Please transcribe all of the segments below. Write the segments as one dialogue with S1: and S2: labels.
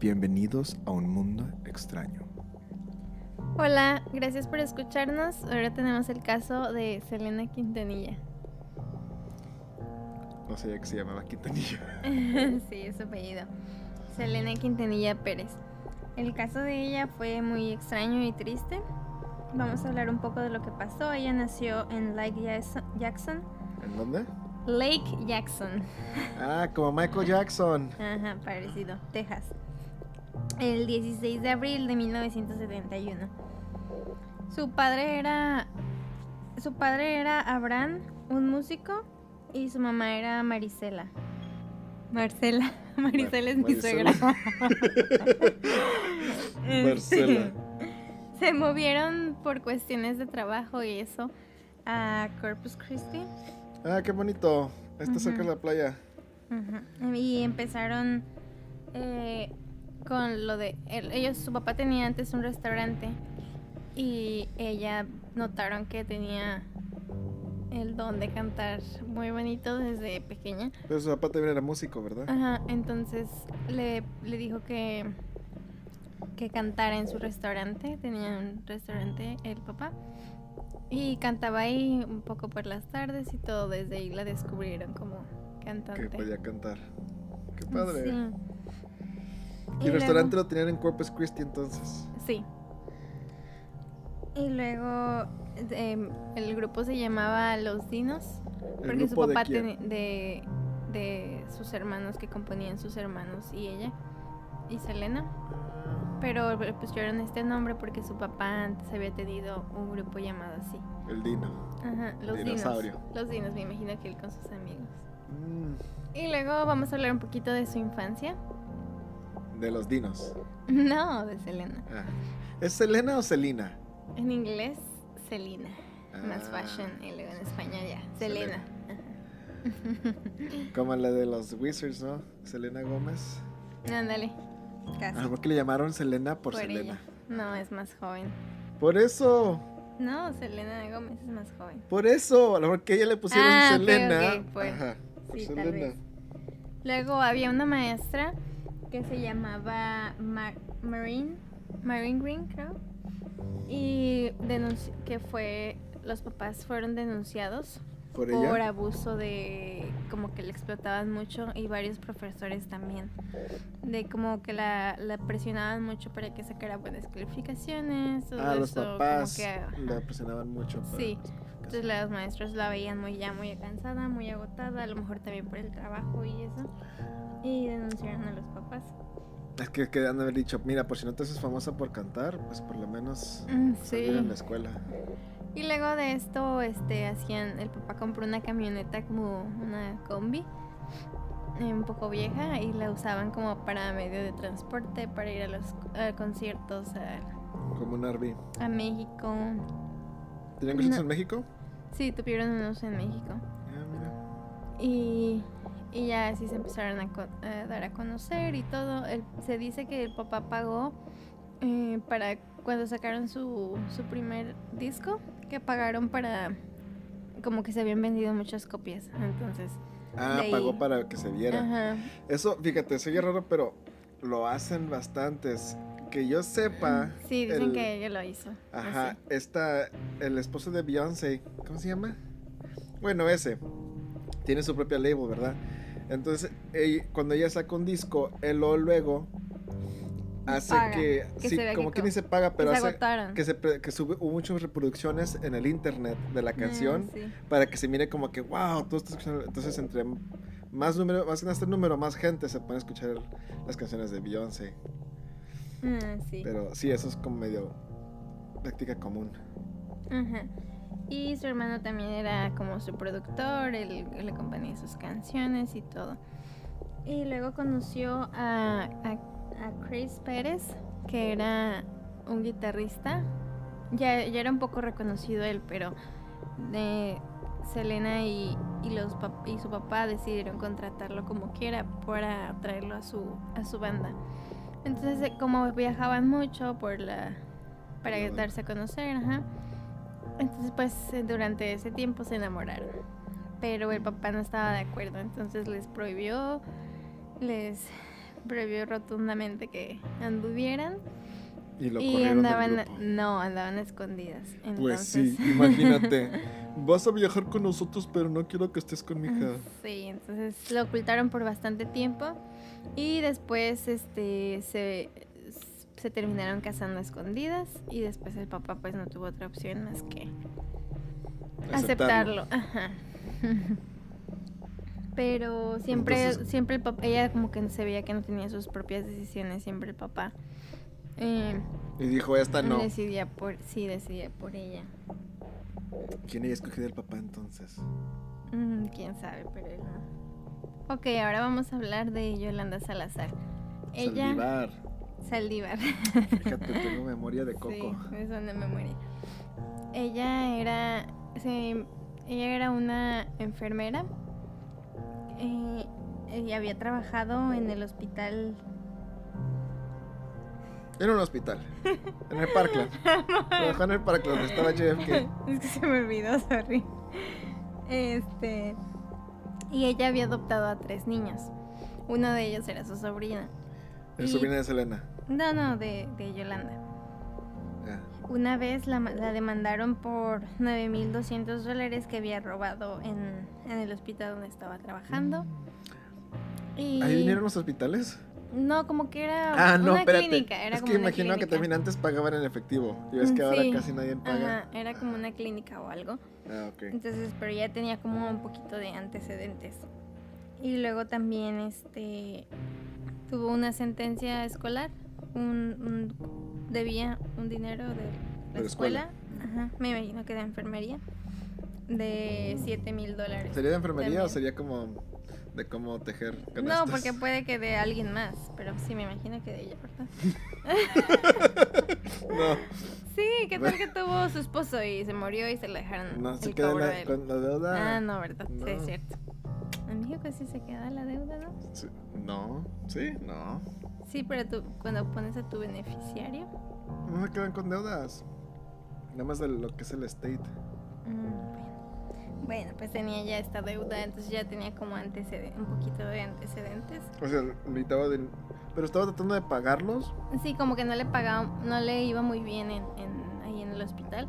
S1: Bienvenidos a un mundo extraño.
S2: Hola, gracias por escucharnos. Ahora tenemos el caso de Selena Quintanilla.
S1: No sabía que se llamaba Quintanilla.
S2: sí, es su apellido. Selena Quintanilla Pérez. El caso de ella fue muy extraño y triste. Vamos a hablar un poco de lo que pasó. Ella nació en Lake Jackson.
S1: ¿En dónde?
S2: Lake Jackson.
S1: Ah, como Michael Jackson.
S2: Ajá, parecido. Texas. El 16 de abril de 1971. Su padre era. Su padre era Abraham, un músico, y su mamá era Marisela. Marcela. Marisela es mi suegra.
S1: Marcela.
S2: Se movieron por cuestiones de trabajo y eso a Corpus Christi.
S1: Ah, qué bonito. Está cerca de la playa.
S2: Y empezaron eh, con lo de ellos su papá tenía antes un restaurante y ella notaron que tenía el don de cantar muy bonito desde pequeña.
S1: Pero su papá también era músico, ¿verdad?
S2: Ajá, entonces le, le dijo que que cantara en su restaurante, tenía un restaurante el papá y cantaba ahí un poco por las tardes y todo desde ahí la descubrieron como cantante.
S1: Que podía cantar. Qué padre. Sí. ¿Y, el restaurante lo tenían en Corpus Christi entonces?
S2: Sí. Y luego em, el grupo se llamaba Los Dinos. Porque su papá de, de, sus hermanos que componían sus hermanos y ella y Selena. Pero pusieron este nombre porque su papá antes había tenido un grupo llamado así.
S1: El Dino.
S2: Ajá, los
S1: Dinosaurio.
S2: Dinos. Los Dinos, me imagino que él con sus amigos. Mm. Y luego vamos a hablar un poquito de su infancia.
S1: ¿De los dinos?
S2: No, de Selena.
S1: Ah. ¿Es Selena o Selina?
S2: En inglés, Selena. Más ah. fashion. Y luego en español ya, Selena.
S1: Como la de los Wizards, ¿no? Selena Gómez.
S2: Ándale. Casi.
S1: Ah, ¿por qué le llamaron Selena por, Selena?
S2: No, es más joven.
S1: Por eso.
S2: No, Selena Gómez es más joven.
S1: Por eso, a lo mejor que ella le pusieron
S2: ah,
S1: Selena.
S2: pues. Ajá, sí, vez. Luego había una maestra que se llamaba Marine, Marine Green, creo. Y que fue, los papás fueron denunciados
S1: por,
S2: abuso de, como que le explotaban mucho y varios profesores también. De como que la, la presionaban mucho para que sacara buenas calificaciones.
S1: Ah, los papás la presionaban mucho.
S2: sí. Entonces los maestros la veían muy ya muy cansada, muy agotada, a lo mejor también por el trabajo y eso y denunciaron a los papás.
S1: Es que quedan haber dicho, mira, por si no te haces famosa por cantar, pues por lo menos mm, en la escuela.
S2: Y luego de esto, este, hacían, el papá compró una camioneta como una combi, un poco vieja, y la usaban como para medio de transporte, para ir a los conciertos. A,
S1: como un RV.
S2: A México.
S1: ¿Tenían conciertos en México?
S2: Sí, tuvieron unos en México.
S1: Ah, mira.
S2: Y y ya así se empezaron a, dar a conocer y todo. se dice que el papá pagó eh, para cuando sacaron su, su primer disco, que pagaron para como que se habían vendido muchas copias. Entonces.
S1: Ah, pagó para que se viera. Ajá. Eso, fíjate, soy raro, pero lo hacen bastantes. Que yo sepa.
S2: Sí, dicen que ella lo hizo.
S1: Ajá, está el esposo de Beyoncé, ¿cómo se llama? Bueno, ese. Tiene su propia label, ¿verdad? Entonces, cuando ella saca un disco, él luego hace que, sí, como que ni se paga, pero hace que, se, que sube muchas reproducciones en el internet de la ah, canción para que se mire como que, wow, tú estás escuchando. Entonces, entre más número, más en este número, más gente se puede escuchar las canciones de Beyoncé.
S2: Ah,
S1: pero sí, eso es como medio práctica común.
S2: Ajá. Y su hermano también era como su productor, él, le acompañaba sus canciones y todo. Y luego conoció a, a, Chris Pérez, que era un guitarrista. Ya, ya era un poco reconocido él, pero de Selena y, y, los y su papá decidieron contratarlo como quiera para traerlo a su, a su banda. Entonces, eh, como viajaban mucho por la para darse a conocer, ajá entonces, pues eh, durante ese tiempo se enamoraron. Pero el papá no estaba de acuerdo, entonces les prohibió, les prohibió rotundamente que anduvieran.
S1: Y lo
S2: andaban, no, andaban escondidas.
S1: Pues sí, imagínate. Vas a viajar con nosotros, pero no quiero que estés con mi hija.
S2: Sí, entonces lo ocultaron por bastante tiempo y después este se, se terminaron casando a escondidas y después el papá pues no tuvo otra opción más que aceptarlo. Ajá. Pero siempre,
S1: Entonces-
S2: siempre el papá, ella como que se veía que no tenía sus propias decisiones, siempre el papá eh,
S1: Y dijo, esta no.
S2: decidía por, sí, decidía por ella.
S1: ¿Quién había escogido el papá entonces?
S2: Mm, quién sabe, pero él no. Ok, ahora vamos a hablar de Yolanda Salazar. Ella.
S1: Saldívar.
S2: Saldívar.
S1: Fíjate, tengo memoria de coco.
S2: Sí, es donde me muere. Ella era. se- ella era una enfermera. eh, y había trabajado en el hospital.
S1: Era un hospital. En el Parkland. Trabajó en el Parkland, estaba JFK.
S2: es que se me olvidó, sorry. Este. Y ella había adoptado a tres niños. Uno de ellos era su sobrina.
S1: El
S2: Y-
S1: sobrino de Selena.
S2: No, no, de, de Yolanda. Una vez la, la demandaron por 9.200 dólares que había robado en, en el hospital donde estaba trabajando. Y
S1: ¿Ahí vinieron los hospitales?
S2: No, como que era
S1: Ah, no,
S2: una
S1: espérate.
S2: clínica. Era
S1: es
S2: como
S1: que imagino que también antes pagaban en efectivo. Y ves que ahora casi nadie paga.
S2: Ajá, era como una clínica o algo.
S1: Ah, ok.
S2: Entonces, pero ya tenía como un poquito de antecedentes. Y luego también este tuvo una sentencia escolar, un, un- debía un dinero de la,
S1: De escuela.
S2: escuela, Ajá, me imagino que de enfermería, de 7 mil dólares.
S1: ¿Sería de enfermería o sería como de cómo tejer
S2: No,
S1: canastas?
S2: porque puede que de alguien más, pero sí me imagino que de ella, ¿verdad?
S1: No,
S2: Sí, ¿qué tal que tuvo su esposo y se murió y se le dejaron
S1: no se
S2: el cobro
S1: la, con la deuda.
S2: Ah, no, ¿verdad? Sí, es
S1: No.
S2: cierto. En México sí se queda la deuda, ¿no?
S1: Sí, No, sí, no.
S2: Sí, pero tú cuando pones a tu beneficiario.
S1: No se quedan con deudas. Nada más de lo que es el estate.
S2: mm, bueno. Pues tenía ya esta deuda, entonces ya tenía como antecedentes, un poquito de antecedentes.
S1: O sea, necesitaba de... Pero estaba tratando de pagarlos.
S2: Sí, como que no le pagaba, no le iba muy bien en, en- ahí en el hospital,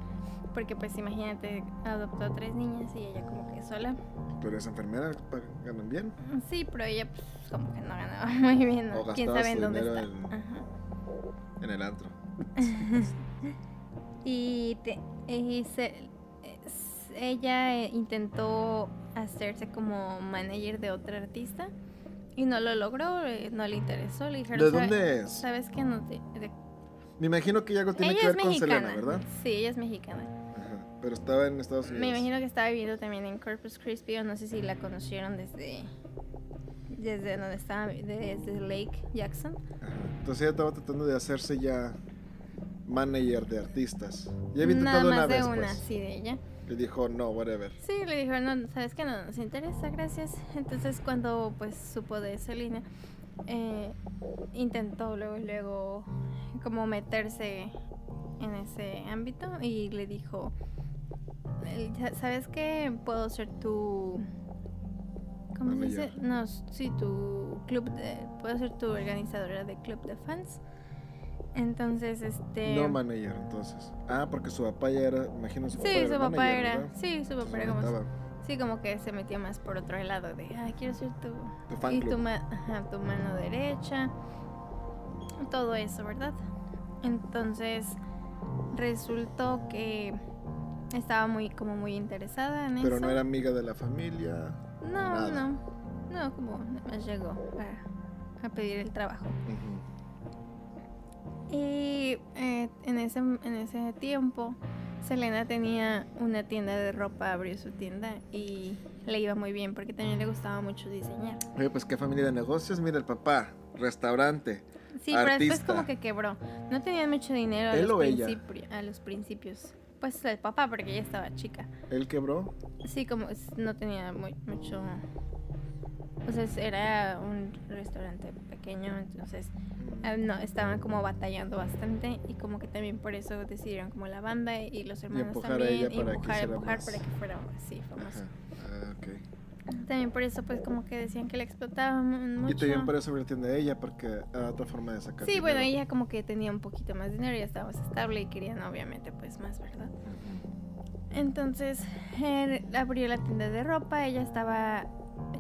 S2: porque pues imagínate, adoptó a tres niñas y ella como que sola.
S1: Pero esa enfermera pa- ganan bien.
S2: Sí, pero ella pues como que no ganaba muy bien, ¿no?
S1: O
S2: quién sabe en dónde está.
S1: en-
S2: Ajá.
S1: En el antro.
S2: Y, te- y se- ella eh, intentó hacerse como manager de otra artista y no lo logró, eh, no le interesó. Le dijeron,
S1: ¿De
S2: "¿Sabe-
S1: dónde es?
S2: ¿Sabes qué? No te- de-
S1: Me imagino que ya algo tiene
S2: ella
S1: que ver con
S2: mexicana.
S1: Selena, ¿verdad?
S2: Sí, ella es mexicana.
S1: Ajá. Pero estaba en Estados Unidos.
S2: Me imagino que estaba viviendo también en Corpus Christi o no sé si la conocieron desde desde donde estaba, desde Lake Jackson.
S1: Ajá. Entonces ella estaba tratando de hacerse ya manager de artistas. Ya había
S2: Nada
S1: intentado
S2: más
S1: una
S2: de
S1: vez,
S2: una,
S1: pues.
S2: sí, de ella.
S1: Le dijo, no, whatever.
S2: Sí, le dijeron, no, sabes que no nos interesa, gracias. Entonces cuando pues supo de Selena, eh, intentó luego, luego como meterse en ese ámbito y le dijo, eh, ¿sabes que puedo ser tu... ¿Cómo se dice? No, sí, tu club de... Puedo ser tu organizadora de club de fans. Entonces, este...
S1: No manager, entonces. Ah, porque su papá ya era, imagino su papá
S2: Sí,
S1: era
S2: su papá
S1: manager,
S2: era...
S1: ¿verdad?
S2: Sí, su papá era como... Sí, como que se metió más por otro lado de, ah, quiero ser tu,
S1: Tu fan
S2: y
S1: club.
S2: tu, ma- ajá, tu mano derecha, todo eso, ¿verdad? Entonces resultó que estaba muy, como muy interesada en
S1: Pero
S2: eso.
S1: no era amiga de la familia.
S2: no,
S1: nada.
S2: no, no, como nada más llegó a, a pedir el trabajo.
S1: Ujú.
S2: Y eh, en, ese, en ese tiempo, Selena tenía una tienda de ropa, abrió su tienda y le iba muy bien porque también le gustaba mucho diseñar.
S1: Oye, pues qué familia de negocios. Mira el papá, restaurante.
S2: Sí, pero después como que quebró. No tenían mucho dinero a,
S1: ¿Él
S2: los,
S1: o ella?
S2: principi- a los principios. Pues el papá, porque ella estaba chica.
S1: Él quebró.
S2: Sí, como no tenía muy, mucho... O sea, era un restaurante pequeño, entonces ah, no, estaban como batallando bastante y como que también por eso decidieron como la banda y los hermanos
S1: a
S2: también empujar, empujar
S1: más.
S2: para que fuera así famoso.
S1: Ah, ok.
S2: También por eso, pues, como que decían que la explotaban mu- mucho.
S1: Y también por eso tienda de ella, porque era otra forma de sacar
S2: Sí, bueno,
S1: dinero.
S2: ella como que tenía un poquito más dinero, ya estaba más estable y querían obviamente pues más, ¿verdad? Entonces él abrió la tienda de ropa, ella estaba,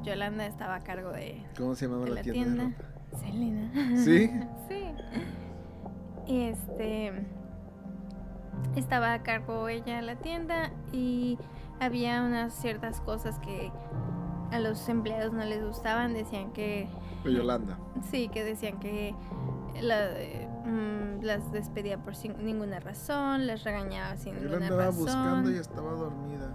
S2: Yolanda estaba a cargo de,
S1: ¿Cómo se llamaba la,
S2: la
S1: tienda,
S2: tienda.
S1: de ropa?
S2: Selena.
S1: ¿Sí?
S2: sí. Y este estaba a cargo ella de la tienda y había unas ciertas cosas que a los empleados no les gustaban, decían que
S1: De Yolanda.
S2: Sí, que decían que la, mm, las despedía por sin ninguna razón, les regañaba sin ninguna razón.
S1: buscando y estaba dormida.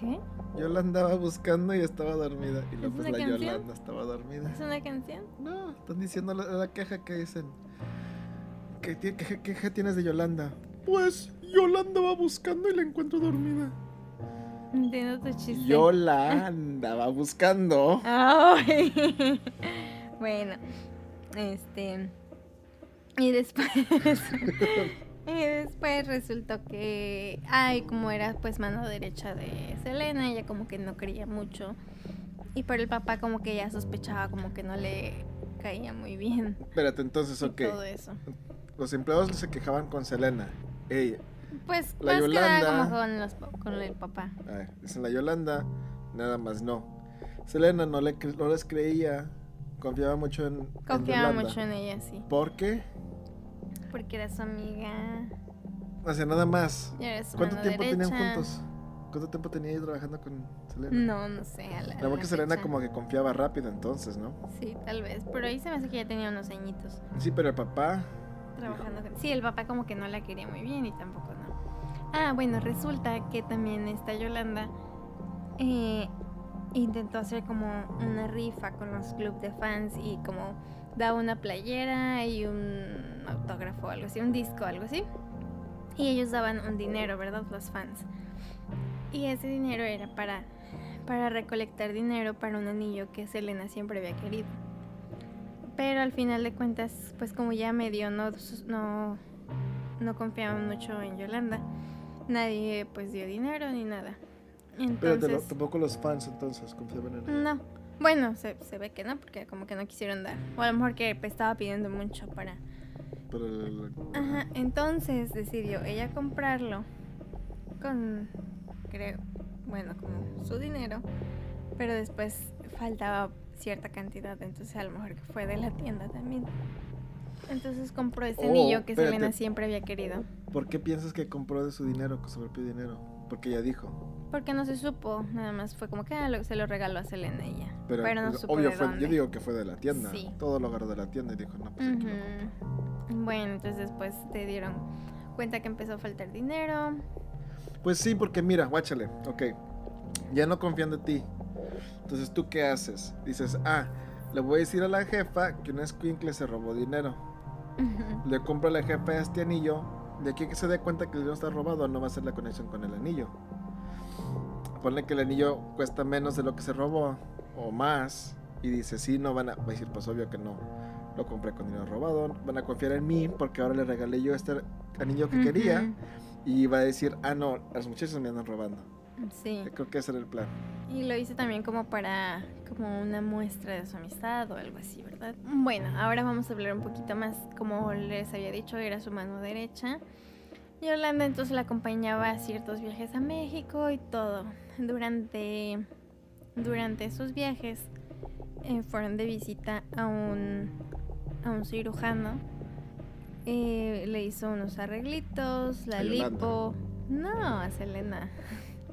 S2: ¿Qué?
S1: Yo la andaba buscando y estaba dormida. Y luego
S2: ¿Es
S1: pues la
S2: canción?
S1: Yolanda estaba dormida.
S2: ¿Es una canción?
S1: No, están diciendo la, la queja que dicen. ¿Qué, ti- qué- qué queja tienes de Yolanda? Pues Yolanda va buscando y la encuentro dormida.
S2: Entiendo tu chiste.
S1: Yo la andaba buscando.
S2: Ay. bueno, este. Y después. y después resultó que. Ay, como era pues mano derecha de Selena, ella como que no creía mucho. Y por el papá, como que ya sospechaba, como que no le caía muy bien.
S1: Espérate, entonces, ok.
S2: todo eso.
S1: Los empleados se quejaban con Selena. Ella.
S2: Pues
S1: La
S2: más que nada
S1: Yolanda.
S2: como con, los, pa- con el papá.
S1: A ver, dicen la Yolanda, nada más no. Selena no, le, no les creía. Confiaba mucho en.
S2: Confiaba mucho en ella, sí.
S1: ¿Por qué?
S2: Porque era su amiga.
S1: O sea, nada más. ¿Cuánto tiempo tenían
S2: derecha.
S1: juntos? ¿Cuánto tiempo tenía ella trabajando con Selena?
S2: No, no sé. A la,
S1: verdad que Selena
S2: fecha.
S1: como que confiaba rápido entonces, ¿no?
S2: Sí, tal vez. Pero ahí se me hace que ya tenía unos añitos
S1: Sí, pero el papá.
S2: trabajando con... Sí, el papá como que no la quería muy bien y tampoco no. Ah, bueno, resulta que también esta Yolanda eh, intentó hacer como una rifa con los clubes de fans y como daba una playera y un autógrafo o algo así, un disco algo así. Y ellos daban un dinero, ¿verdad? Los fans. Y ese dinero era para, para recolectar dinero para un anillo que Selena siempre había querido. Pero al final de cuentas, pues como ya medio no, no, no confiaban mucho en Yolanda, nadie pues dio dinero ni nada.
S1: Pero
S2: Entonces,
S1: tampoco los fans entonces confiaban en él.
S2: no. Bueno, se, se ve que no, porque como que no quisieron dar. O a lo mejor que estaba pidiendo mucho para...
S1: El-
S2: Ajá, entonces decidió ella comprarlo con, creo, bueno, como su dinero, pero después faltaba cierta cantidad, entonces a lo mejor que fue de la tienda también. Entonces compró ese
S1: Oh,
S2: anillo que
S1: espérate.
S2: Selena siempre había querido.
S1: ¿Por qué piensas que compró de su dinero, con su propio dinero? Porque ella dijo.
S2: Porque no se supo, nada más fue como que ah, lo- se lo regaló a Selena ya.
S1: Pero,
S2: Pero, no
S1: pues,
S2: supo
S1: obvio
S2: de
S1: fue,
S2: dónde.
S1: yo digo que fue de la tienda.
S2: Sí.
S1: Todo lo agarró de la tienda y dijo, no, pues aquí lo compro.
S2: Ujú. Bueno, entonces después te dieron cuenta que empezó a faltar dinero.
S1: Pues sí, porque mira, guáchale, ok. Ya no confían de ti. Entonces, ¿tú qué haces? Dices, ah, le voy a decir a la jefa que un escuincle se robó dinero. Le compro a la jefa este anillo. De aquí que se dé cuenta que el dinero está robado, no va a hacer la conexión con el anillo. Ponle que el anillo cuesta menos de lo que se robó o más. Y dice, sí, no van a. Va a decir, pues obvio que no. Lo compré con dinero robado. Van a confiar en mí porque ahora le regalé yo este anillo que quería. Y va a decir, ah, no, los muchachos me andan robando.
S2: Sí.
S1: Creo que ese era el plan.
S2: Y lo hice también como para como una muestra de su amistad o algo así, ¿verdad? Bueno, ahora vamos a hablar un poquito más, como les había dicho, era su mano derecha. Yolanda entonces la acompañaba a ciertos viajes a México y todo. Durante, durante esos viajes eh, fueron de visita a un, a un cirujano. Eh, le hizo unos arreglitos, la lipo. No, a Selena.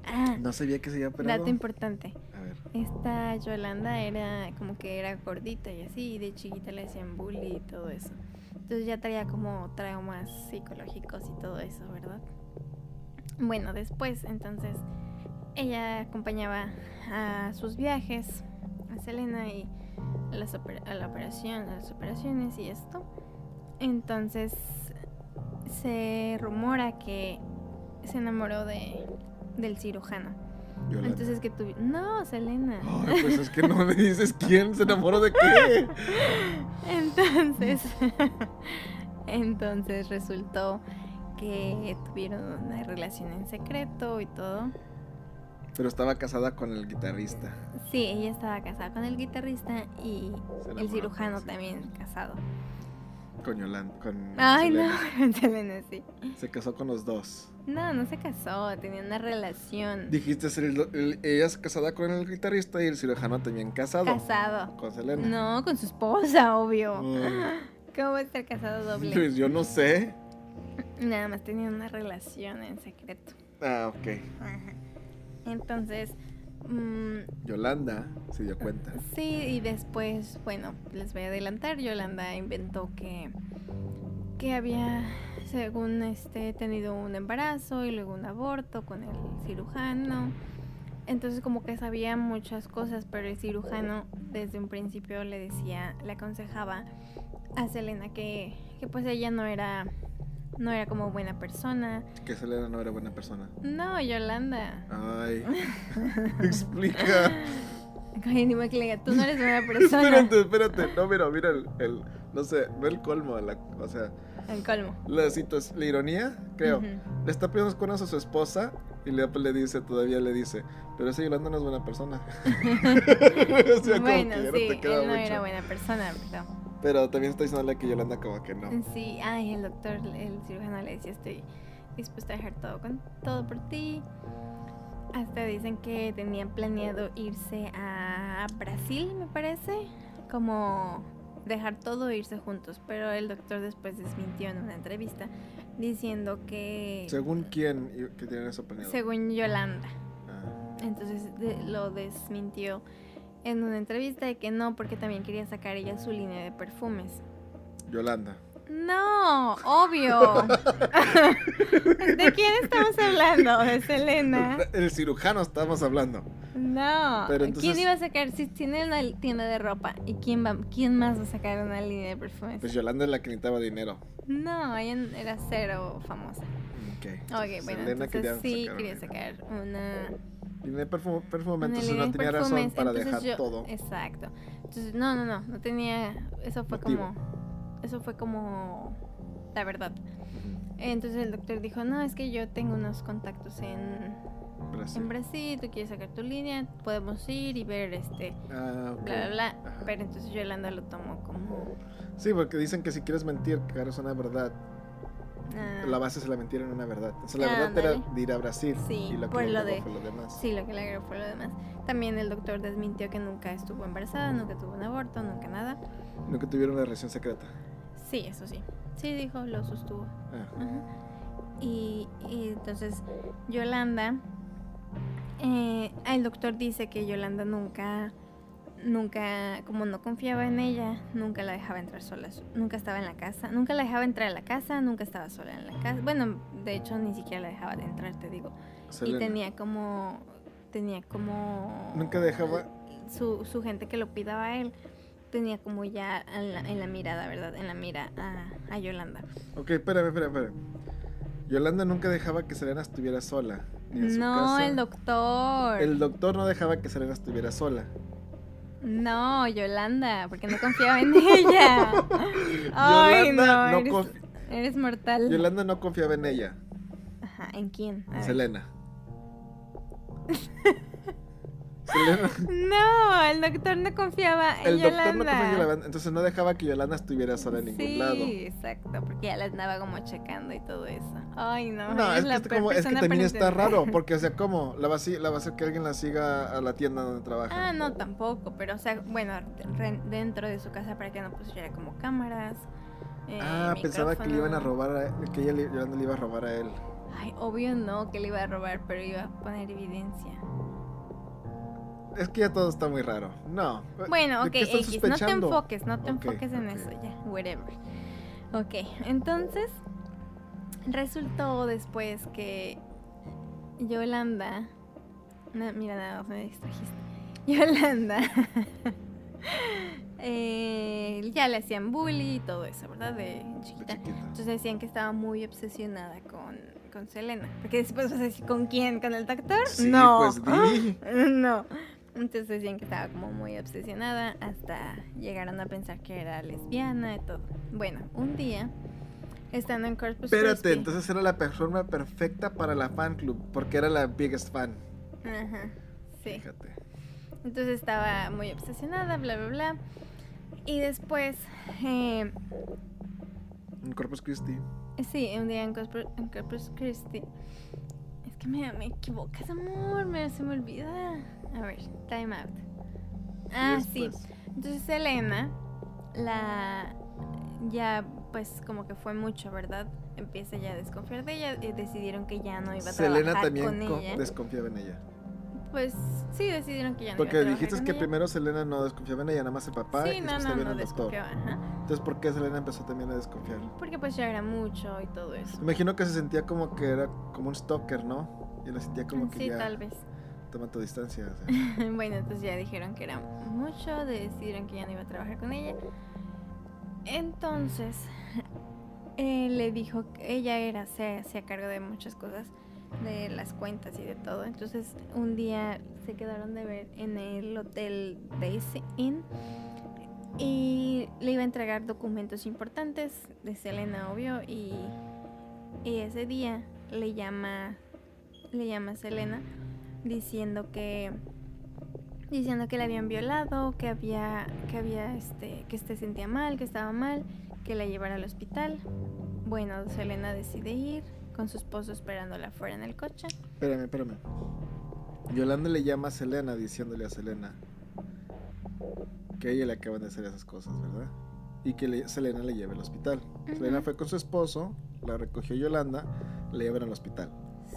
S2: Ah,
S1: No sabía que se había operado.
S2: Dato importante.
S1: A ver.
S2: Esta Yolanda era como que era gordita y así, y de chiquita le hacían bully y todo eso. Entonces ya traía como traumas psicológicos y todo eso, ¿verdad? Bueno, después entonces ella acompañaba a sus viajes a Selena y a, las a la operación, a las operaciones y esto. Entonces se rumora que se enamoró de, del cirujano.
S1: Yolanda.
S2: Entonces que tuvi... No, Selena.
S1: Ay, pues es que no me dices quién se enamoró de qué.
S2: Entonces, entonces resultó que tuvieron una relación en secreto y todo.
S1: Pero estaba casada con el guitarrista.
S2: Sí, ella estaba casada con el guitarrista y el cirujano también casado.
S1: Con Yolanda. Con
S2: Ay,
S1: Selena.
S2: no, Selena sí.
S1: Se casó con los dos.
S2: No, no se casó, tenía una relación.
S1: Dijiste ser el- el- ella es casada con el guitarrista y el cirujano también casado.
S2: Casado.
S1: Con Selena.
S2: No, con su esposa, obvio.
S1: Ay,
S2: ¿Cómo va a estar casado doble?
S1: pues yo no sé.
S2: Nada más tenían una relación en secreto.
S1: Ah, ok.
S2: Ajá. Entonces, mm,
S1: Yolanda se dio cuenta.
S2: sí, y después, bueno, les voy a adelantar, Yolanda inventó que, que había, según este, tenido un embarazo y luego un aborto con el cirujano. Entonces como que sabía muchas cosas, pero el cirujano desde un principio le decía, le aconsejaba a Selena que, que pues ella no era, no era como buena persona.
S1: Que Selena no era buena persona.
S2: No, Yolanda.
S1: Ay. Explica.
S2: Tú no eres buena persona.
S1: espérate, espérate. No, mira, mira el, el- no sé, no el colmo, la, o sea,
S2: En colmo.
S1: la la ironía, creo. Le está pidiendo cuernos a su esposa y le, le dice, todavía le dice, pero esa Yolanda no es buena persona. O sea, como
S2: bueno, sí, él no
S1: mucho.
S2: era buena persona, pero
S1: Pero también está diciéndole que Yolanda como que no.
S2: sí, ay, el doctor, el cirujano le decía, estoy dispuesta a dejar todo con todo por ti. Hasta dicen que tenían planeado irse a Brasil, me parece, como dejar todo e irse juntos, pero el doctor después desmintió en una entrevista diciendo que
S1: Según quién que tienen eso planeado.
S2: según Yolanda.
S1: Ah,
S2: Entonces de- lo desmintió en una entrevista de que no, porque también quería sacar ella su línea de perfumes.
S1: Yolanda.
S2: No, obvio. ¿De quién estamos hablando? ¿De Selena?
S1: El cirujano estábamos hablando.
S2: No.
S1: Pero
S2: ¿Quién
S1: entonces-
S2: iba a sacar? Si tiene una tienda de ropa, ¿y quién, va, quién más va a sacar una línea de perfumes?
S1: Pues Yolanda es la que necesitaba dinero.
S2: No, ella era cero famosa.
S1: Ok.
S2: Ok, bueno,
S1: Selena quería
S2: sí
S1: sacar
S2: quería sacar una
S1: Línea de perfume, entonces no tenía razón para dejar
S2: yo-
S1: todo.
S2: Exacto. Entonces, no, no, no, no tenía, eso fue
S1: Motivo.
S2: como, eso fue como la verdad. Entonces el doctor dijo, no, es que yo tengo unos contactos en,
S1: Brasil.
S2: en Brasil, tú quieres sacar tu línea, podemos ir y ver este,
S1: Ah, ok.
S2: bla, bla, bla.
S1: Ajá.
S2: Pero entonces Yolanda lo tomó como,
S1: Sí, porque dicen que si quieres mentir, que agarras una verdad,
S2: ah,
S1: la base es la mentira en una verdad. Entonces la verdad
S2: Ándale.
S1: era de ir a Brasil.
S2: Sí,
S1: y lo que
S2: por
S1: le
S2: lo de-
S1: fue lo demás.
S2: sí, lo que le agregó fue lo demás. También el doctor desmintió que nunca estuvo embarazada, nunca tuvo un aborto, nunca nada.
S1: Nunca tuvieron una relación secreta.
S2: Sí, eso sí. Sí, dijo, lo sostuvo.
S1: Ah,
S2: Ajá. Y, y entonces Yolanda, eh, el doctor dice que Yolanda nunca, nunca, como no confiaba en ella, nunca la dejaba entrar sola, nunca estaba en la casa, nunca la dejaba entrar a la casa, nunca estaba sola en la casa. Bueno, de hecho ni siquiera la dejaba de entrar, te digo.
S1: Selena.
S2: Y tenía como, tenía como...
S1: Nunca dejaba.
S2: Su, su gente que lo pidaba a él. Tenía como ya en la, en la mirada, ¿verdad? En la mira a, a Yolanda.
S1: Ok, espérame, espérame, espérame. Yolanda nunca dejaba que Selena estuviera sola. ni en su
S2: No,
S1: casa.
S2: el doctor.
S1: El doctor no dejaba que Selena estuviera sola.
S2: No, Yolanda, porque no confiaba en ella. Ay,
S1: Yolanda
S2: no,
S1: no
S2: eres,
S1: confi-
S2: eres mortal.
S1: Yolanda no confiaba en ella.
S2: Ajá, ¿en quién? A.
S1: Selena. Selena.
S2: No, el doctor no confiaba en
S1: El doctor
S2: Yolanda.
S1: no confiaba en Yolanda, entonces no dejaba que Yolanda estuviera sola en ningún
S2: sí,
S1: lado.
S2: exacto, porque ya la andaba como checando y todo eso. Ay, no,
S1: No,
S2: eres
S1: es que, como- es que también está raro, porque, o sea, ¿cómo? La va, a, la va a hacer que alguien la siga a la tienda donde trabaja.
S2: Ah, no, tampoco, pero o sea, bueno, re- dentro de su casa para que no pusiera como cámaras. eh,
S1: ah, pensaba que le iban a
S2: micrófono.
S1: robar, a, que ella Yolanda le iba a robar a él.
S2: Ay, obvio no que le iba a robar, pero iba a poner evidencia.
S1: Es que ya todo está muy raro. No.
S2: Bueno,
S1: ¿de
S2: ok, X, no te enfoques, no te enfoques en eso, ya, whatever. Ok, entonces resultó después que Yolanda, no, mira, nada más me distrajiste. Yolanda, eh, ya le hacían bully y todo eso, ¿verdad? De
S1: De
S2: chiquita. Entonces decían que estaba muy obsesionada con, con Selena. Porque después vas a decir, ¿con quién? ¿Con el doctor?
S1: Sí,
S2: no.
S1: pues
S2: no. Entonces decían que estaba como muy obsesionada hasta llegaron a pensar que era lesbiana y todo. Bueno, un día, estando en Corpus
S1: Espérate,
S2: Christi-
S1: entonces era la persona perfecta para la fan club, porque era la biggest fan.
S2: Ajá, sí.
S1: Fíjate.
S2: Entonces estaba muy obsesionada, bla, bla, bla. Y después, eh,
S1: En Corpus Christi.
S2: sí, un día en Corpus, en Corpus Christi. Es que me, me equivocas, amor, me, se me olvida. A ver, time out. Ah, sí. Entonces Elena, la ya pues como que fue mucho, ¿verdad? Empieza ya a desconfiar de ella y decidieron que ya no iba a
S1: Selena
S2: trabajar
S1: también
S2: con
S1: co-
S2: ella.
S1: desconfiaba en ella.
S2: Pues sí, decidieron que ya no
S1: Porque
S2: iba a
S1: dijiste
S2: con
S1: que
S2: ella.
S1: primero Selena no desconfiaba en ella, nada más el papá
S2: Sí,
S1: y
S2: no,
S1: después
S2: no, no
S1: el doctor.
S2: desconfiaba, ajá.
S1: Entonces, ¿por qué Selena empezó también a desconfiar?
S2: Porque pues ya era mucho y todo eso.
S1: Me imagino que se sentía como que era como un stalker, ¿no? Y la sentía como que
S2: sí,
S1: ya
S2: tal vez.
S1: Distancia.
S2: bueno, entonces ya dijeron que era mucho, decidieron que ya no iba a trabajar con ella. Entonces, eh, le dijo que ella era, se hacía cargo de muchas cosas, de las cuentas y de todo. Entonces, un día se quedaron de ver en el hotel Daisy Inn y le iba a entregar documentos importantes de Selena, obvio, y, y ese día le llama, le llama Selena diciendo que diciendo que la habían violado, que había que había este que se sentía mal, que estaba mal, que la llevara al hospital. Bueno, Selena decide ir con su esposo esperándola afuera en el coche.
S1: Espérame, espérame. Yolanda le llama a Selena diciéndole a Selena que a ella le acaban de hacer esas cosas, ¿verdad? Y que le- Selena le lleve al hospital. Selena fue con su esposo, la recogió Yolanda, le llevan al hospital.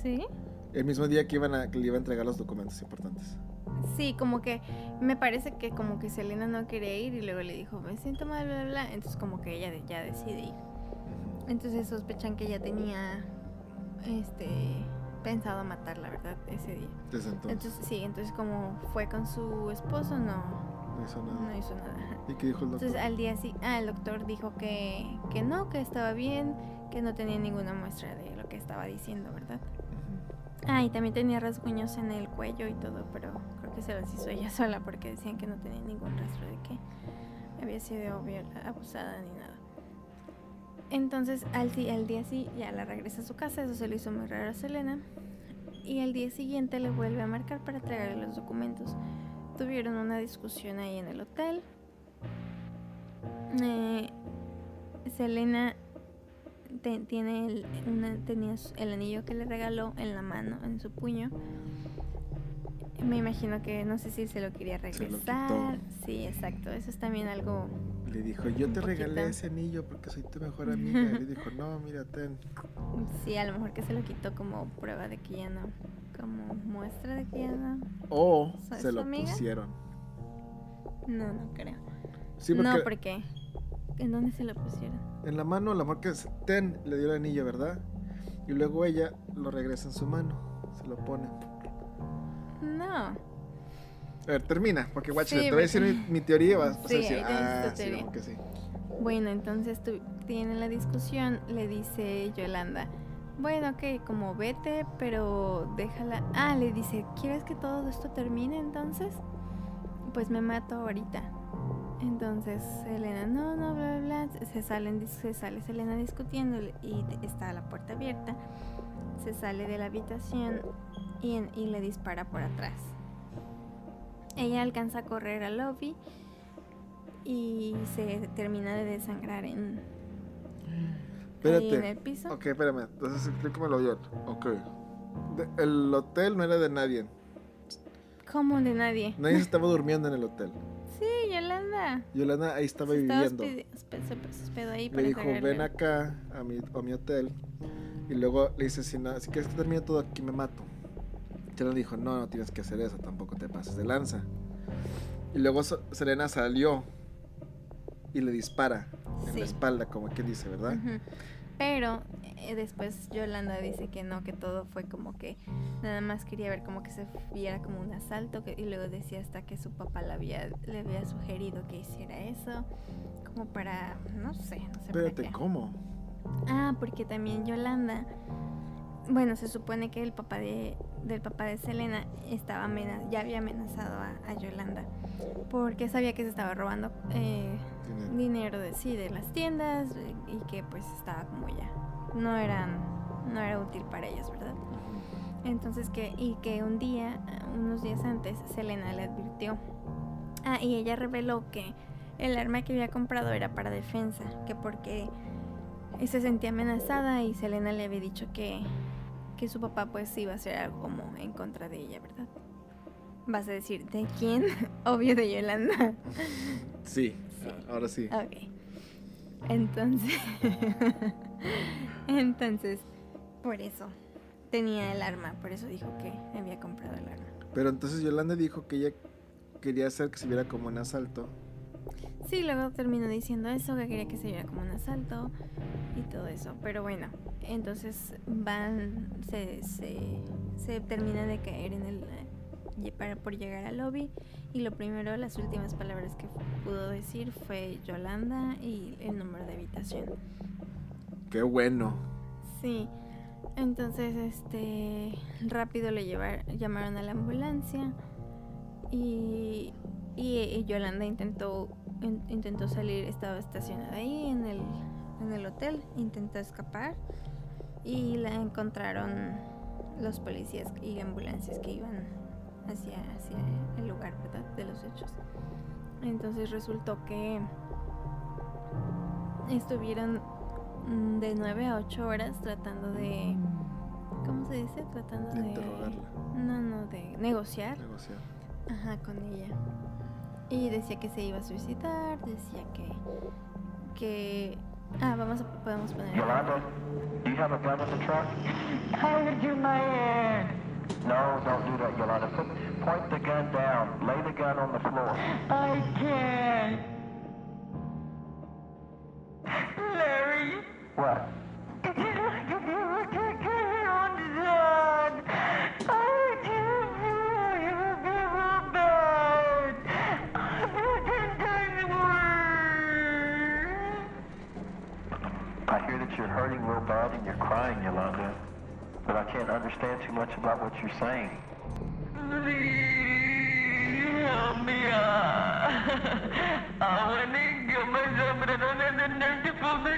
S2: ¿Sí?
S1: El mismo día que, iban a, que le iba a entregar los documentos importantes.
S2: Sí, como que me parece que como que Selena no quería ir y luego le dijo, me siento mal, bla, bla, bla. Entonces como que ella ya decide ir. Entonces sospechan que ella tenía este pensado matarla, ¿verdad? Ese día.
S1: Desde entonces,
S2: Entonces sí, entonces como fue con su esposo, no,
S1: no hizo nada.
S2: no hizo nada.
S1: ¿Y qué dijo el doctor?
S2: Entonces al día sí, ah, el doctor dijo que, que no, que estaba bien, que no tenía ninguna muestra de lo que estaba diciendo, ¿verdad? Ah, y también tenía rasguños en el cuello y todo, pero creo que se los hizo ella sola porque decían que no tenía ningún rastro de que había sido abusada ni nada. Entonces al, al día sí ya la regresa a su casa, eso se le hizo muy raro a Selena. Y al día siguiente le vuelve a marcar para entregarle los documentos. Tuvieron una discusión ahí en el hotel. Eh, Selena te- tiene el, una- tenía el anillo que le regaló en la mano, en su puño. Me imagino que no sé si se lo quería
S1: lo
S2: regresar. Sí, exacto. Eso es también algo.
S1: Le dijo, yo te regalé ese anillo porque soy tu mejor amiga. Y le dijo, no, mira, ten.
S2: Sí, a lo mejor que se lo quitó como prueba de que ya no. Como muestra de que ya no.
S1: O
S2: ¿So-
S1: se lo
S2: amiga?
S1: pusieron.
S2: No, no creo.
S1: Sí, porque,
S2: No, porque. ¿En dónde se lo pusieron?
S1: En la mano la mujer que es ten le dio el anillo, ¿verdad? Y luego ella lo regresa en su mano. Se lo pone.
S2: No.
S1: A ver, termina, porque guacha,
S2: Sí,
S1: te voy a decir mi, teoría y vas,
S2: Sí,
S1: a decir, ah, sí, como que sí.
S2: Bueno, entonces tu, tienen la discusión, le dice Yolanda, bueno, ok, como vete, pero déjala. Ah, le dice, ¿quieres que todo esto termine entonces? Pues me mato ahorita. Entonces Elena, no, no, bla, bla, bla. Se salen, se sale Selena discutiendo y está la puerta abierta. Se sale de la habitación y, en- y le dispara por atrás. Ella alcanza a correr al lobby y se termina de desangrar en, ahí en
S1: Espérate.
S2: el piso.
S1: Ok, espérame. Entonces explícamelo bien. Ok. De- el hotel no era de nadie.
S2: ¿Cómo de nadie?
S1: Nadie se estaba durmiendo en el hotel.
S2: Yolanda.
S1: Yolanda ahí estaba
S2: Se estaba
S1: viviendo.
S2: hospedi- hospe- se se hospedó ahí
S1: Le
S2: para
S1: dijo, ven acá a mi, a mi hotel. Y luego le dice, si, no, si quieres que termine todo aquí, me mato. Yolanda dijo, no, no tienes que hacer eso, tampoco te pases de lanza. Y luego Selena salió y le dispara en
S2: Sí.
S1: la espalda, como que dice, ¿verdad?
S2: Pero después Yolanda dice que no, que todo fue como que nada más quería ver como que se viera como un asalto que, y luego decía hasta que su papá le había, le había sugerido que hiciera eso, como para, no sé, no sé para
S1: Espérate,
S2: qué.
S1: ¿cómo?
S2: Ah, porque también Yolanda, bueno, se supone que el papá de, del papá de Selena estaba amena- ya había amenazado a, a Yolanda porque sabía que se estaba robando eh,
S1: Dinero.
S2: dinero de sí de las tiendas eh, y que pues estaba como ya no eran no era útil para ellos, ¿verdad? Entonces que, y que un día, unos días antes, Selena le advirtió. Ah, y ella reveló que el arma que había comprado era para defensa, que porque se sentía amenazada y Selena le había dicho que, que su papá pues iba a hacer algo como en contra de ella, ¿verdad? Vas a decir, ¿de quién? Obvio de Yolanda.
S1: Sí, ahora sí.
S2: Ok. Entonces, entonces, por eso tenía el arma, por eso dijo que había comprado el arma.
S1: Pero entonces Yolanda dijo que ella quería hacer que se viera como un asalto.
S2: Sí, luego terminó diciendo eso, que quería que se viera como un asalto y todo eso. Pero bueno, entonces van, se, se, se termina de caer en el para por llegar al lobby y lo primero, las últimas palabras que pudo decir fue Yolanda y el número de habitación.
S1: Qué bueno.
S2: Sí. Entonces, este, rápido le llevar, llamaron a la ambulancia y, y, Yolanda intentó, intentó salir, estaba estacionada ahí en el, en el hotel, intentó escapar y la encontraron los policías y ambulancias que iban hacia, hacia el lugar ¿verdad? de los hechos. Entonces resultó que estuvieron de 9 a 8 horas tratando de... ¿Cómo se dice? Tratando de...
S1: Interrogarla.
S2: No, no, de negociar.
S1: Negociar.
S2: Ajá, con ella. Y decía que se iba a suicidar, decía que... que Ah, vamos a, podemos poner.
S3: Yolanda, do you have a gun in the truck? How did you man? No, don't do that, Yolanda. Put, point the gun down. Lay the gun on the floor. I can't. I hear that you're hurting real bad and you're crying, Yolanda but I can't understand too much about what you're saying. Please help me I want to kill myself, but I don't the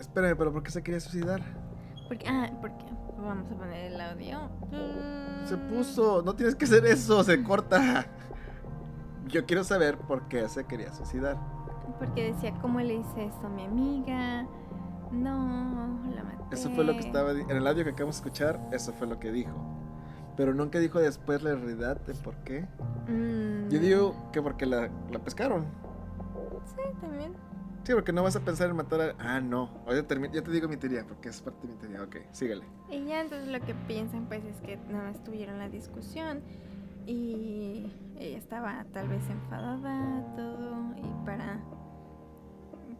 S1: Espérame, pero ¿por qué se quería suicidar?
S2: Porque, ah, porque vamos a poner el audio.
S1: Se puso, no tienes que hacer eso, se corta. Yo quiero saber por qué se quería suicidar.
S2: Porque decía, ¿cómo le hice esto a mi amiga? No, la maté.
S1: Eso fue lo que estaba en el audio que acabamos de escuchar, eso fue lo que dijo. Pero nunca dijo después la realidad de por qué.
S2: Mm.
S1: Yo digo que porque la, la pescaron.
S2: Sí, también.
S1: Sí, porque no vas a pensar en matar a... Ah, no. ya te digo mi teoría, porque es parte de mi teoría. Ok, sígale.
S2: Y ya entonces lo que piensan pues es que nada más tuvieron la discusión y ella estaba tal vez enfadada, todo, y para,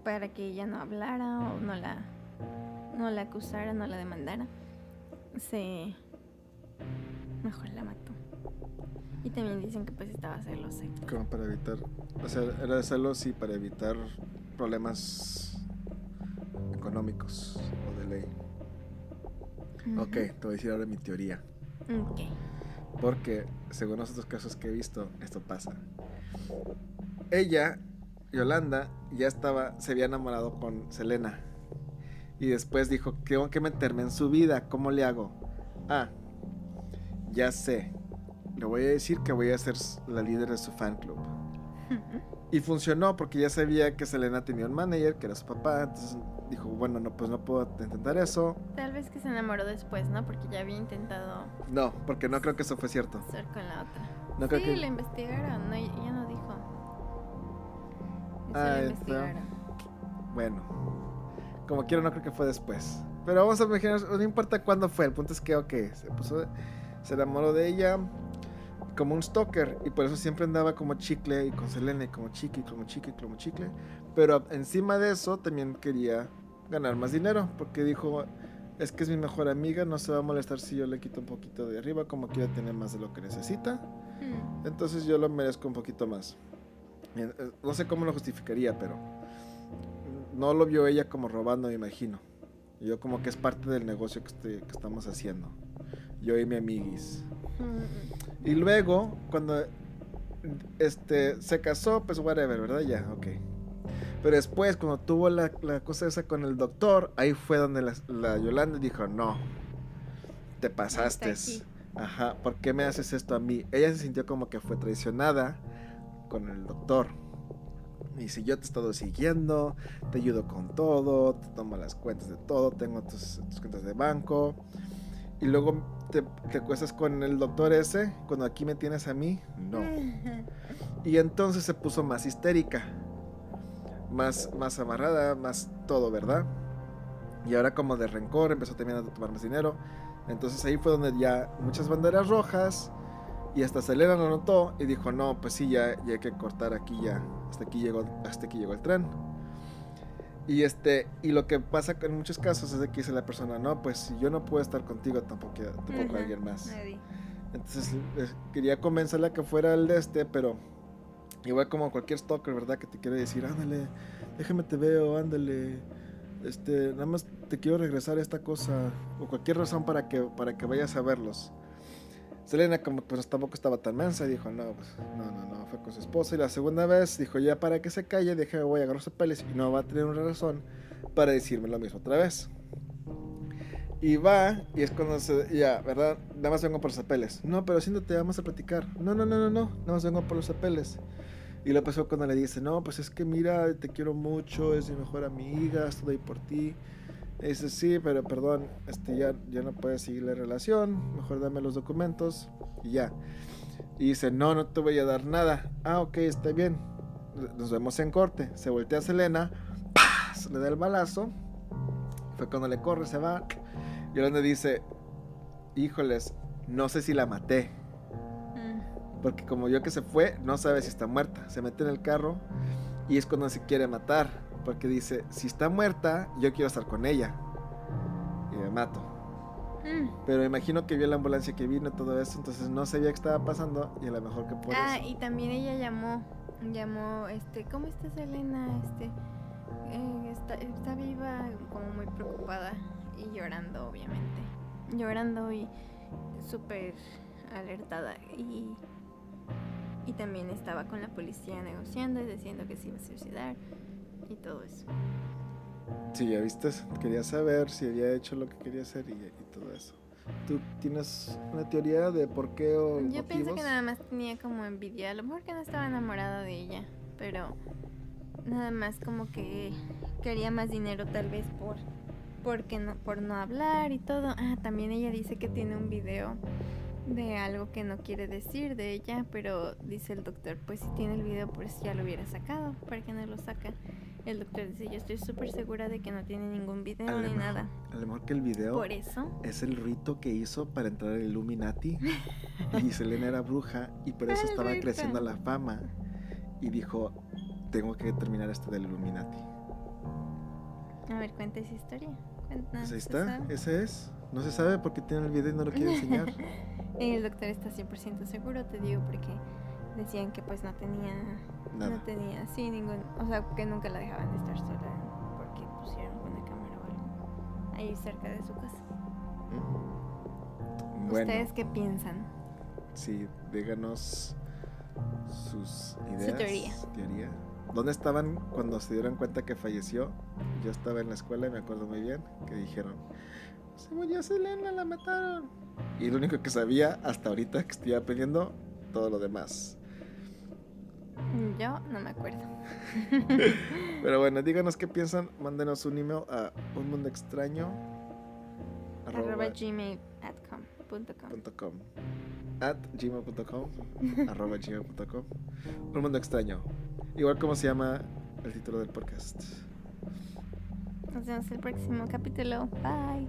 S2: para que ella no hablara o no la, no la acusara, no la demandara, se... Mejor la mató. Y también dicen que pues estaba celosa.
S1: Como para evitar... O sea, era celos y para evitar problemas económicos o de ley. Ok, te voy a decir ahora mi teoría.
S2: Ok.
S1: Porque, según los otros casos que he visto, esto pasa. Ella, Yolanda, ya estaba, se había enamorado con Selena. Y después dijo, tengo que meterme en su vida, ¿cómo le hago? Ah, ya sé. Le voy a decir que voy a ser la líder de su fan club. Y funcionó porque ya sabía que Selena tenía un manager, que era su papá. Entonces dijo, bueno, no, pues no puedo intentar eso.
S2: Tal vez que se enamoró después, ¿no? Porque ya había intentado...
S1: No, porque no creo que eso fue cierto.
S2: Ser con la otra.
S1: No creo
S2: sí,
S1: que...
S2: la investigaron, no, ya no dijo. Eso
S1: Ah,
S2: investigaron.
S1: Bueno, como quiero, no creo que fue después. Pero vamos a imaginar, no importa cuándo fue, el punto es que, ok, se puso, se enamoró de ella como un stalker y por eso siempre andaba como chicle y con Selena y como chicle, como chicle, como chicle. Pero encima de eso también quería ganar más dinero porque dijo, es que es mi mejor amiga, no se va a molestar si yo le quito un poquito de arriba, como quiere tener más de lo que necesita.
S2: Hmm.
S1: Entonces yo lo merezco un poquito más. Eh, eh, No sé cómo lo justificaría, pero no lo vio ella como robando, me imagino. Yo como que es parte del negocio que, este- que estamos haciendo. Yo y mi amiguis.
S2: Hmm.
S1: Y luego, cuando este, se casó, pues whatever, ¿verdad? Ya, ok. Pero después, cuando tuvo la, la cosa esa con el doctor, ahí fue donde la, la Yolanda dijo, no, te pasaste. Ajá, ¿por qué me haces esto a mí? Ella se sintió como que fue traicionada con el doctor. Y si yo te he estado siguiendo, te ayudo con todo, te tomo las cuentas de todo, tengo tus, tus cuentas de banco. Y luego te, te acuestas con el doctor ese, cuando aquí me tienes a mí, no. Y entonces se puso más histérica, más, más amarrada, más todo, ¿verdad? Y ahora como de rencor empezó también a tomar más dinero. Entonces ahí fue donde ya muchas banderas rojas y hasta Selena lo notó y dijo, no, pues sí, ya, ya hay que cortar aquí ya. Hasta aquí llegó, hasta aquí llegó el tren. Y este, y lo que pasa en muchos casos es de que dice la persona, no, pues si yo no puedo estar contigo, tampoco, tampoco alguien más.
S2: nadie.
S1: Entonces quería convencerla que fuera el de este, pero igual como cualquier stalker, ¿verdad? Que te quiere decir, ándale, déjame te veo, ándale, este, nada más te quiero regresar esta cosa, o cualquier razón para que, para que vayas a verlos. Selena como pues tampoco estaba tan mensa dijo, no, pues no, no, no, fue con su esposa. Y la segunda vez dijo, ya para que se calle, déjame, voy a agarrar sus papeles y no va a tener una razón para decirme lo mismo otra vez. Y va, y es cuando se. Ya, ¿verdad? Nada más vengo por los papeles. No, pero siéntate, vamos a platicar. No, no, no, no, no. Nada más vengo por los papeles. Y lo pasó cuando le dice: No, pues es que mira, te quiero mucho, es mi mejor amiga, estoy por ti. Y dice: Sí, pero perdón, este, ya, ya no puedes seguir la relación. Mejor dame los documentos. Y ya. Y dice: No, no te voy a dar nada. Ah, ok, está bien. Nos vemos en corte. Se voltea a Selena. ¡pah! Le da el balazo. Fue cuando le corre, se va. Yolanda dice, híjoles, no sé si la maté.
S2: Mm.
S1: Porque como yo que se fue, no sabe si está muerta. Se mete en el carro y es cuando se quiere matar. Porque dice, si está muerta, yo quiero estar con ella. Y me mato.
S2: Mm.
S1: Pero imagino que vio la ambulancia que vino, todo eso, entonces no sabía qué estaba pasando y a lo mejor que por
S2: Ah,
S1: eso.
S2: y también ella llamó, llamó, este, ¿cómo estás Elena? Este, eh, está, está viva, como muy preocupada y llorando, obviamente. Llorando y súper alertada. Y, y también estaba con la policía negociando y diciendo que se iba a suicidar y todo eso.
S1: Sí, ya viste, quería saber si había hecho lo que quería hacer y, y todo eso. ¿Tú tienes una teoría de por qué o
S2: Yo pienso que nada más tenía como envidia, a lo mejor que no estaba enamorada de ella, pero nada más como que quería más dinero tal vez por porque no por no hablar y todo. Ah, también ella dice que tiene un video de algo que no quiere decir de ella, pero dice el doctor, pues si tiene el video pues ya lo hubiera sacado, ¿para qué no lo saca? El doctor dice, yo estoy súper segura de que no tiene ningún video ni
S1: mejor-
S2: nada.
S1: A lo mejor que el video
S2: Por eso.
S1: es el rito que hizo para entrar al Illuminati. y Selena era bruja y por eso estaba creciendo la fama. Y dijo, tengo que terminar esto del Illuminati.
S2: A ver, cuenta esa historia. Cuenta,
S1: Pues ahí
S2: ¿se
S1: está, ese es. No se sabe porque tiene el video y no lo quiere enseñar.
S2: El doctor está 100% seguro, te digo, porque decían que pues no tenía,
S1: Nada.
S2: no tenía, sí, ningún, o sea, que nunca la dejaban de estar sola porque pusieron una cámara o algo ahí cerca de su casa.
S1: Mm. Bueno,
S2: ¿Ustedes qué piensan?
S1: sí, díganos sus ideas.
S2: teoría.
S1: teoría. ¿Dónde estaban cuando se dieron cuenta que falleció? Yo estaba en la escuela y me acuerdo muy bien que dijeron, se murió Selena, la mataron. Y lo único que sabía hasta ahorita que estoy aprendiendo, todo lo demás.
S2: Yo no me acuerdo.
S1: Pero bueno, díganos qué piensan, mándenos un email a un mundo extraño
S2: Arroba gmail.com.
S1: com at gmail.com arroba gmail.com un mundo extraño igual como se llama el título del podcast
S2: Nos vemos el próximo capítulo. Bye.